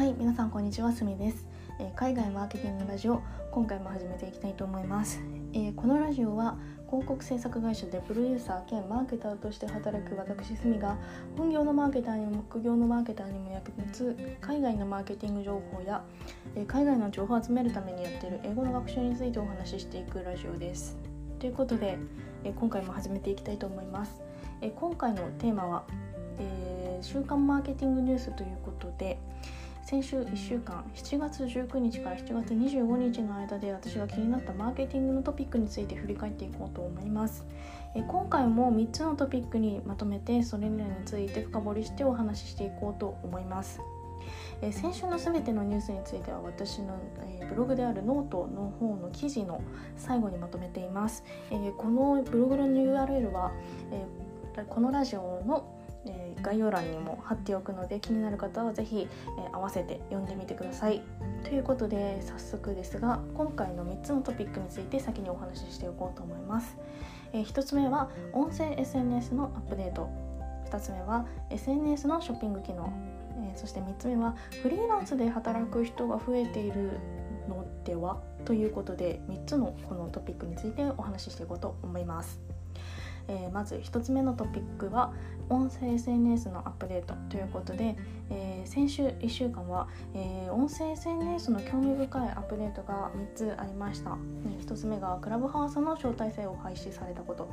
はい皆さんこんにちはすみです、えー、海外マーケティングラジオ今回も始めていきたいと思います、えー、このラジオは広告制作会社でプロデューサー兼マーケターとして働く私すみが本業のマーケターにも副業のマーケターにも役立つ海外のマーケティング情報や、えー、海外の情報を集めるためにやっている英語の学習についてお話ししていくラジオです。ということで、え今回も始めていきたいと思います、え今回のテーマは、え週刊マーケティングニュースということで、先週1週間7月19日から7月25日の間で私が気になったマーケティングのトピックについて振り返っていこうと思います。え今回も3つのトピックにまとめてそれらについて深掘りしてお話ししていこうと思います。え先週の全てのニュースについては私の、えブログであるノートの方の記事の最後にまとめています、えこのブログの URL は、えこのラジオの、概要欄にも貼っておくので気になる方は是非、えー、合わせて読んでみてください。ということで早速ですが今回の3つのトピックについて先にお話ししておこうと思います。えー、1つ目は音声 SNS のアップデート2つ目は SNS のショッピング機能、えそして3つ目はフリーランスで働く人が増えているのでは？ということで3つのこのトピックについてお話ししていこうと思います。えー、まず1つ目のトピックは音声 SNS のアップデートということで、えー、先週1週間は、えー、音声 SNS の興味深いアップデートが3つありました、1つ目がクラブハウスの招待制を廃止されたこと、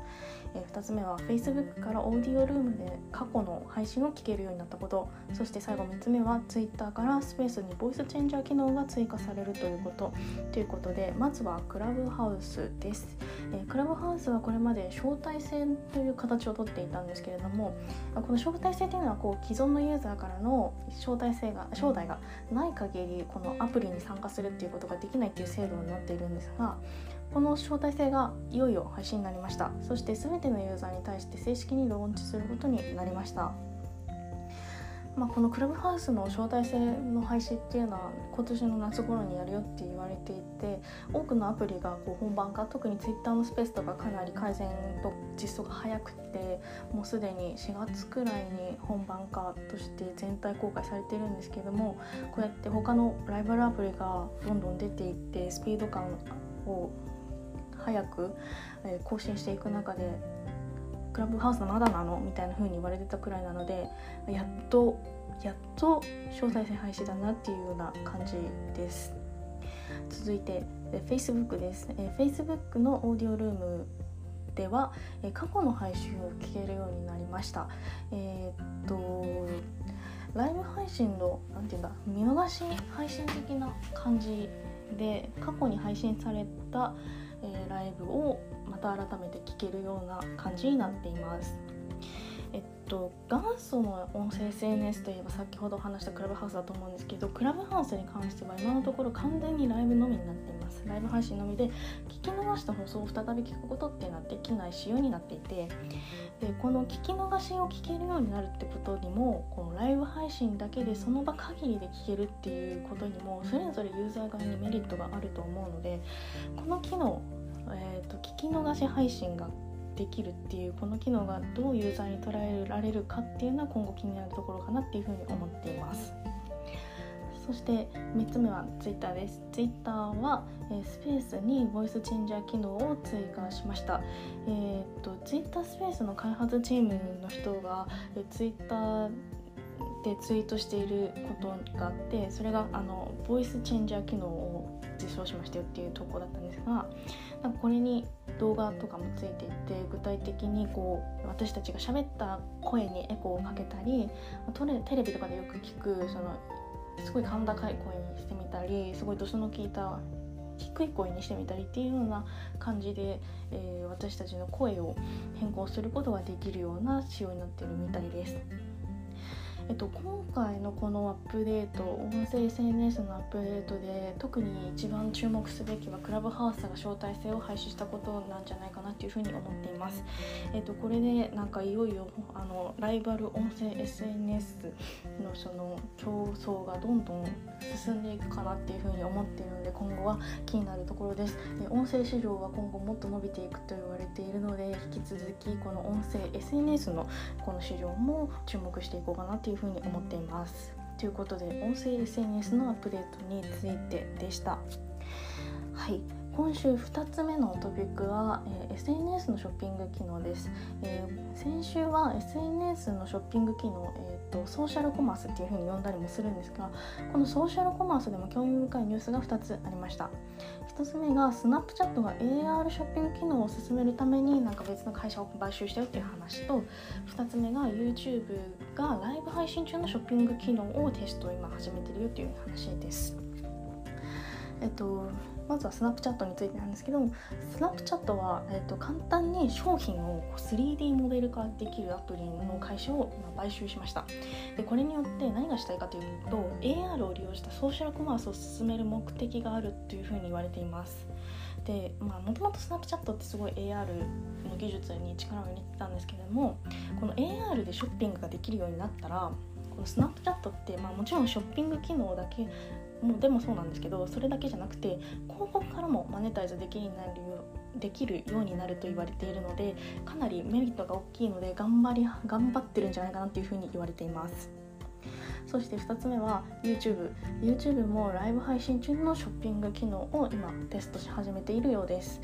え2つ目は Facebook からオーディオルームで過去の配信を聞けるようになったこと。そして最後3つ目は Twitter からスペースにボイスチェンジャー機能が追加されるということ。ということでまずはクラブハウスです、えクラブハウスはこれまで招待制という形をとっていたんですけれどもこの招待制というのはこう既存のユーザーからの招待制が招待がない限りこのアプリに参加するっていうことができないっていう制度になっているんですがこの招待制がいよいよ配信になりました。そして全てのユーザーに対して正式にローンチすることになりました。まあ、このクラブハウスの招待制の廃止っていうのは今年の夏頃にやるよって言われていて多くのアプリがこう本番化特に Twitter のスペースとかかなり改善と実装が早くてもうすでに4月くらいに本番化として全体公開されてるんですけどもこうやって他のライバルアプリがどんどん出ていってスピード感を早く更新していく中でクラブハウスまだなの？みたいな風に言われてたくらいなのでやっとやっと招待制廃止だなっていうような感じです。続いて Facebook です、え Facebook のオーディオルームでは、え過去の配信を聞けるようになりました。えー、っとライブ配信の何て言うんだ見逃し配信的な感じで過去に配信された、えー、ライブをまた改めて聴けるような感じになっています。と元祖の音声 SNS といえば先ほど話したクラブハウスだと思うんですけどクラブハウスに関しては今のところ完全にライブのみになっています。ライブ配信のみで聞き逃した放送を再び聞くことっていうのはできない仕様になっていてでこの聞き逃しを聞けるようになるってことにもこのライブ配信だけでその場限りで聞けるっていうことにもそれぞれユーザー側にメリットがあると思うのでこの機能えーと、聞き逃し配信ができるっていうこの機能がどうユーザーに捉えられるかっていうのは今後気になるところかなっていうふうに思っています。そして3つ目は Twitter です。Twitter は、えー、スペースにボイスチェンジャー機能を追加しました。えー、っと Twitter スペースの開発チームの人が、えー、Twitter でツイートしていることがあってそれがあのボイスチェンジャー機能を実証しましたよっていう投稿だったんですがなんかこれに動画とかもついていて具体的にこう私たちが喋った声にエコーをかけたりテレビとかでよく聞くそのすごい甲高い声にしてみたりすごいドスの効いた低い声にしてみたりっていうような感じで、えー、私たちの声を変更することができるような仕様になってるみたいです。えっと、今回のこのアップデート音声 SNS のアップデートで特に一番注目すべきはクラブハウスが招待制を廃止したことなんじゃないかなっていうふうに思っています。えっと、これでなんかいよいよあのライバル音声 SNS のその競争がどんどん進んでいくかなっていうふうに思っているので今後は気になるところですで。音声市場は今後もっと伸びていくと言われているので引き続きこの音声 SNS のこの市場も注目していこうかなっていうふうに思っています。ということで音声 SNS のアップデートについてでしたはい今週2つ目のトピックは、えー、SNS のショッピング機能です、えー、先週は SNS のショッピング機能、えーと、ソーシャルコマースっていう風に呼んだりもするんですがこのソーシャルコマースでも興味深いニュースが2つありました。1つ目がスナップチャットが AR ショッピング機能を進めるためになんか別の会社を買収したよっていう話と2つ目が YouTube がライブ配信中のショッピング機能をテストを今始めてるよっていう話です。えっとまずはスナップチャットについてなんですけどスナップチャットは、えーと、簡単に商品を 3D モデル化できるアプリの会社を買収しました。でこれによって何がしたいかというと AR を利用したソーシャルコマースを進める目的があるというふうに言われています。でまあもともとスナップチャットってすごい AR の技術に力を入れてたんですけれどもこの AR でショッピングができるようになったらこのスナップチャットって、まあ、もちろんショッピング機能だけもうでもそうなんですけどそれだけじゃなくて広告からもマネタイズできるようになるよできるようになると言われているのでかなりメリットが大きいので頑張り頑張ってるんじゃないかなというふうに言われています。そして2つ目は YouTube YouTube もライブ配信中のショッピング機能を今テストし始めているようです。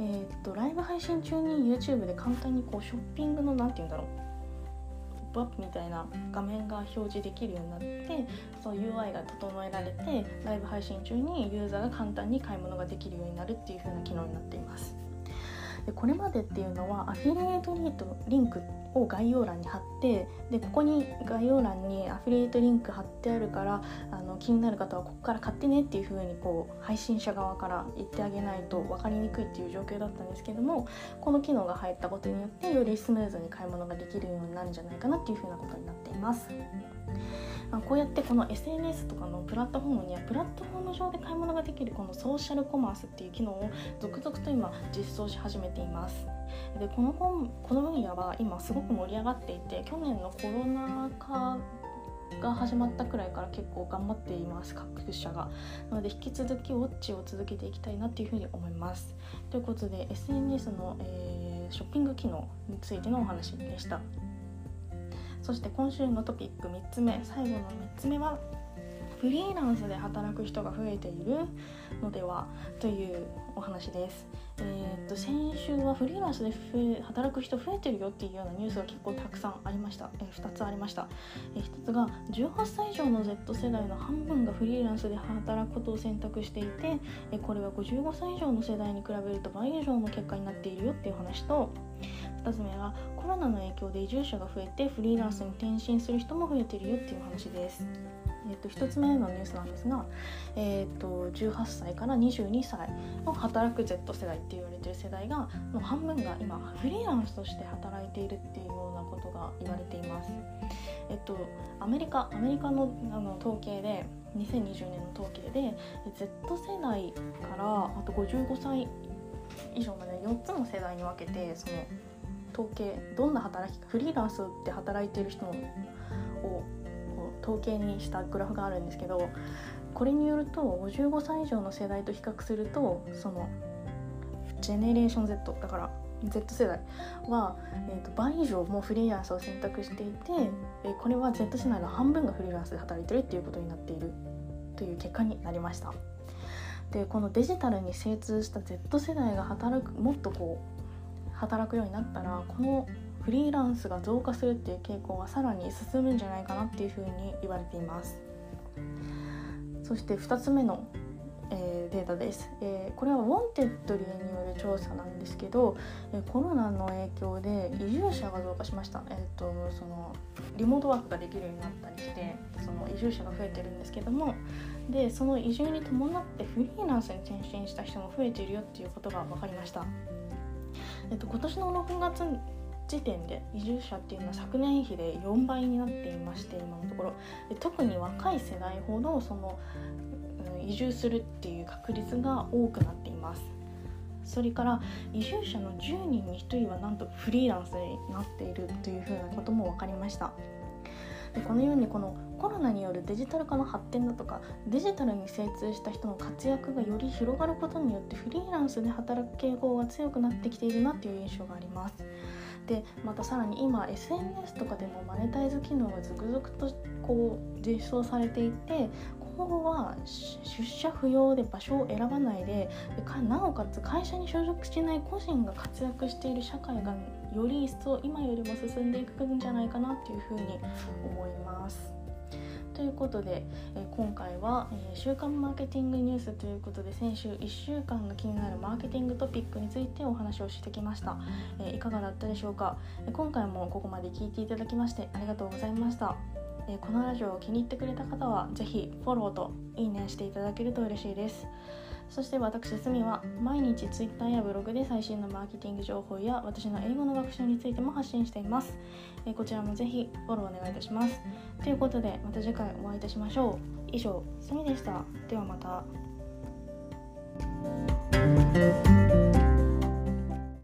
えー、っとライブ配信中に YouTube で簡単にこうショッピングの何て言うんだろうプアップみたいな画面が表示できるようになってそう UI が整えられてライブ配信中にユーザーが簡単に買い物ができるようになるっていう風な機能になっています。でこれまでっていうのはアフィリエイトリートリンクを概要欄に貼ってでここに概要欄にアフィリエイトリンク貼ってあるからあの気になる方はここから買ってねっていう風にこう配信者側から言ってあげないと分かりにくいっていう状況だったんですけどもこの機能が入ったことによってよりスムーズに買い物ができるようになるんじゃないかなっていう風なことになっています。まあ、こうやってこの SNS とかのプラットフォームにはプラットフォーム上で買い物ができるこのソーシャルコマースっていう機能を続々と今実装し始めています。でこの本この分野は今すごく盛り上がっていて去年のコロナ禍が始まったくらいから結構頑張っています各社が。なので引き続きウォッチを続けていきたいなっていうふうに思います。ということで SNS の、えー、ショッピング機能についてのお話でした。そして今週のトピック3つ目最後の3つ目はフリーランスで働く人が増えているのではというお話です。えー、っと先週はフリーランスで働く人増えてるよっていうようなニュースが結構たくさんありました、えー、2つありました、えー、1つが18歳以上の Z 世代の半分がフリーランスで働くことを選択していて、えこれは55歳以上の世代に比べると倍以上の結果になっているよっていう話と2つ目はコロナの影響で移住者が増えてフリーランスに転身する人も増えているよっていう話です。えー、と1つ目のニュースなんですが、えー、と18歳から22歳の働く Z 世代って言われてる世代がの半分が今フリーランスとして働いているっていうようなことが言われています。えっと、アメリカアメリカのあの統計で2020年の統計で Z 世代からあと55歳以上まで4つの世代に分けてその統計どんな働きフリーランスで働いている人を統計にしたグラフがあるんですけどこれによると55歳以上の世代と比較するとそのジェネレーション Z だから Z 世代は、えーと、倍以上もフリーランスを選択していて、えー、これは Z 世代の半分がフリーランスで働いてるっていうことになっているという結果になりました。でこのデジタルに精通した Z 世代が働くもっとこう働くようになったらこのフリーランスが増加するっていう傾向がさらに進むんじゃないかなっていうふうに言われています。そして2つ目の、えー、データです、えー、これは Wantedly による調査なんですけど、えー、コロナの影響で移住者が増加しました、えーと、そのリモートワークができるようになったりしてその移住者が増えてるんですけどもでその移住に伴ってフリーランスに転身した人も増えているよっていうことが分かりました。えっと、今年の6月時点で移住者っていうのは昨年比で4倍になっていまして今のところ。で特に若い世代ほどその、うん、移住するっていう確率が多くなっています。それから移住者の10人に1人はなんとフリーランスになっているというふうなことも分かりました。でこのようにこのコロナによるデジタル化の発展だとかデジタルに精通した人の活躍がより広がることによってフリーランスで働く傾向が強くなってきているなという印象があります。でまたさらに今 SNS とかでもマネタイズ機能が続々とこう実装されていて今後は出社不要で場所を選ばないでなおかつ会社に所属しない個人が活躍している社会がより一層今よりも進んでいくんじゃないかなっていうふうに思います。ということで、え今回は、え週刊マーケティングニュースということで先週1週間が気になるマーケティングトピックについてお話をしてきました、えいかがだったでしょうか、今回もここまで聞いていただきましてありがとうございました。えこのラジオを気に入ってくれた方は是非フォローといいねしていただけると嬉しいです。そして私すみは毎日 Twitter やブログで最新のマーケティング情報や私の英語の学習についても発信しています、えこちらもぜひフォローお願いいたします。ということでまた次回お会いいたしましょう。以上すみでした。ではまた。